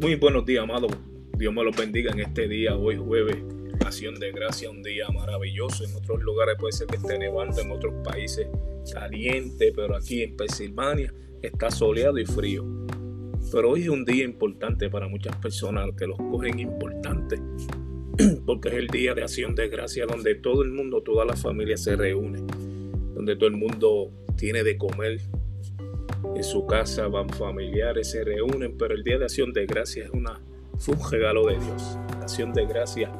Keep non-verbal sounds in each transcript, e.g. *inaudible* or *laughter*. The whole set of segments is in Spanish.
Muy, buenos días, amado. Dios me los bendiga en este día, hoy jueves. Acción de gracia, un día maravilloso. En otros lugares puede ser que esté nevando, en otros países caliente, pero aquí en Pensilvania está soleado y frío. Pero hoy es un día importante para muchas personas que los cogen importante, *clears throat* porque es el día de acción de gracia donde todo el mundo, toda la familia se reúne, donde todo el mundo tiene de comer, en su casa van familiares, se reúnen, pero el Día de Acción de Gracia es una, fue un regalo de Dios. La acción de Gracia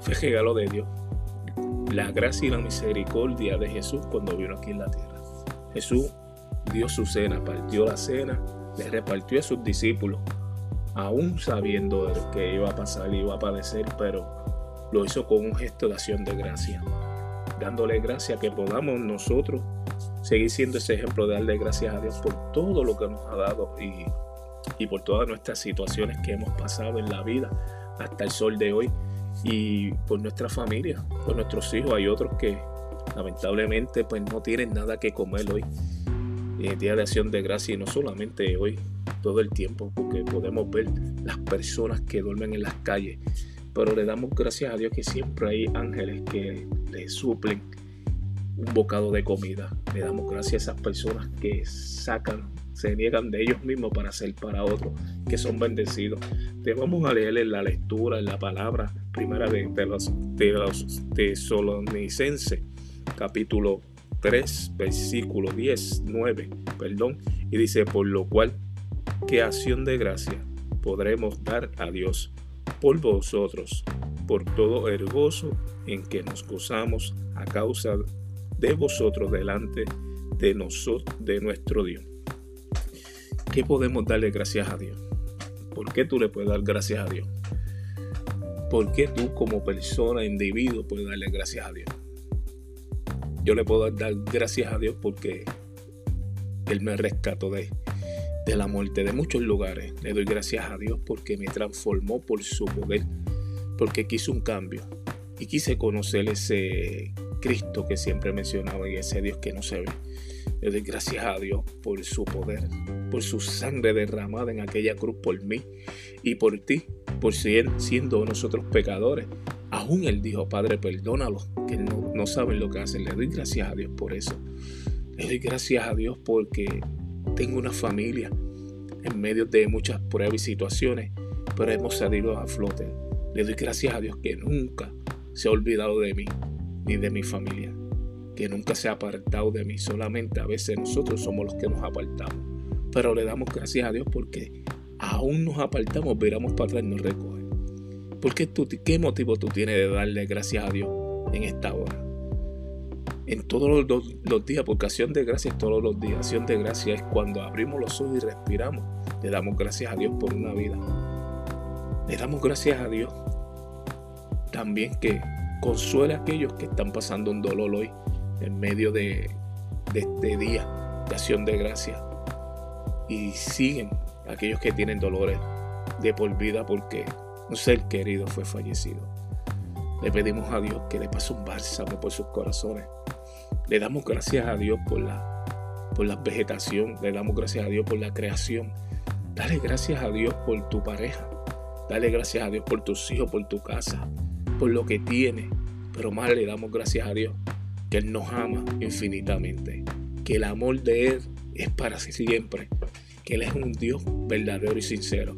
fue regalo de Dios. La gracia y la misericordia de Jesús cuando vino aquí en la tierra. Jesús dio su cena, partió la cena, le repartió a sus discípulos, aún sabiendo que iba a pasar y iba a padecer, pero lo hizo con un gesto de acción de gracia, dándole gracia que podamos nosotros seguir siendo ese ejemplo de darle gracias a Dios por todo lo que nos ha dado y, y por todas nuestras situaciones que hemos pasado en la vida hasta el sol de hoy y por nuestra familia, por nuestros hijos. Hay otros que lamentablemente pues no tienen nada que comer hoy. El Día de Acción de Gracia y no solamente hoy, todo el tiempo, porque podemos ver las personas que duermen en las calles. Pero le damos gracias a Dios que siempre hay ángeles que le suplen un bocado de comida. Le damos gracias a esas personas que sacan, se niegan de ellos mismos para ser para otros, que son bendecidos. Te vamos a leer en la lectura, en la palabra primera de, los, de los tesalonicenses, capítulo 3, versículo 10, 9, perdón, y dice, por lo cual, qué acción de gracia podremos dar a Dios por vosotros, por todo el gozo en que nos gozamos a causa de vosotros delante de nosotros, de nuestro Dios. ¿Qué podemos darle gracias a Dios? ¿Por qué tú le puedes dar gracias a Dios? ¿Por qué tú como persona, individuo, puedes darle gracias a Dios? Yo le puedo dar gracias a Dios porque Él me rescató de, de la muerte de muchos lugares. Le doy gracias a Dios porque me transformó por su poder, porque quiso un cambio y quise conocer ese Cristo que siempre mencionaba y ese Dios que no se ve. Le doy gracias a Dios por su poder, por su sangre derramada en aquella cruz por mí y por ti, por siendo nosotros pecadores. Aún Él dijo, Padre, perdónalos, que no, no saben lo que hacen. Le doy gracias a Dios por eso. Le doy gracias a Dios porque tengo una familia en medio de muchas pruebas y situaciones, pero hemos salido a flote. Le doy gracias a Dios que nunca se ha olvidado de mí ni de mi familia, que nunca se ha apartado de mí, solamente a veces nosotros somos los que nos apartamos. Pero le damos gracias a Dios porque aún nos apartamos, viramos para atrás y nos recoge. Porque tú, ¿Qué motivo tú tienes de darle gracias a Dios en esta hora? En todos los, días, por acción de gracias todos los días. Acción de gracias es cuando abrimos los ojos y respiramos. Le damos gracias a Dios por una vida. Le damos gracias a Dios también que consuela a aquellos que están pasando un dolor hoy en medio de, este día de acción de gracia. Y siguen aquellos que tienen dolores de por vida porque un ser querido fue fallecido. Le pedimos a Dios que le pase un bálsamo por sus corazones. Le damos gracias a Dios por la, por la vegetación. Le damos gracias a Dios por la creación. Dale gracias a Dios por tu pareja. Dale gracias a Dios por tus hijos, por tu casa por lo que tiene, pero más le damos gracias a Dios que Él nos ama infinitamente, que el amor de Él es para siempre, que Él es un Dios verdadero y sincero.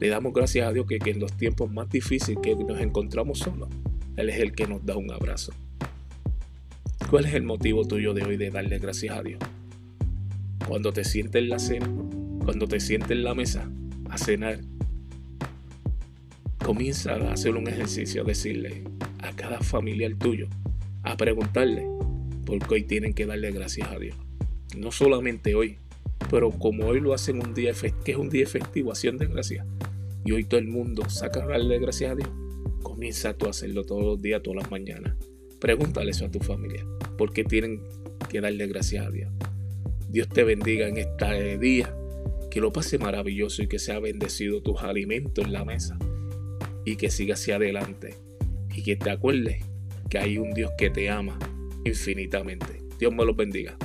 Le damos gracias a Dios que, en los tiempos más difíciles que nos encontramos solos, Él es el que nos da un abrazo. ¿Cuál es el motivo tuyo de hoy de darle gracias a Dios? Cuando te sientes en la cena, cuando te sientes en la mesa a cenar, Comienza a hacer un ejercicio, a decirle a cada familiar tuyo, a preguntarle por qué hoy tienen que darle gracias a Dios. No solamente hoy, pero como hoy lo hacen un día que es un día festivo, acción de gracias, y hoy todo el mundo saca a darle gracias a Dios, comienza tú a hacerlo todos los días, todas las mañanas. Pregúntale eso a tu familia, por qué tienen que darle gracias a Dios. Dios te bendiga en este día, que lo pase maravilloso y que sea bendecido tus alimentos en la mesa y que siga hacia adelante y que te acuerdes que hay un Dios que te ama infinitamente. Dios me lo bendiga.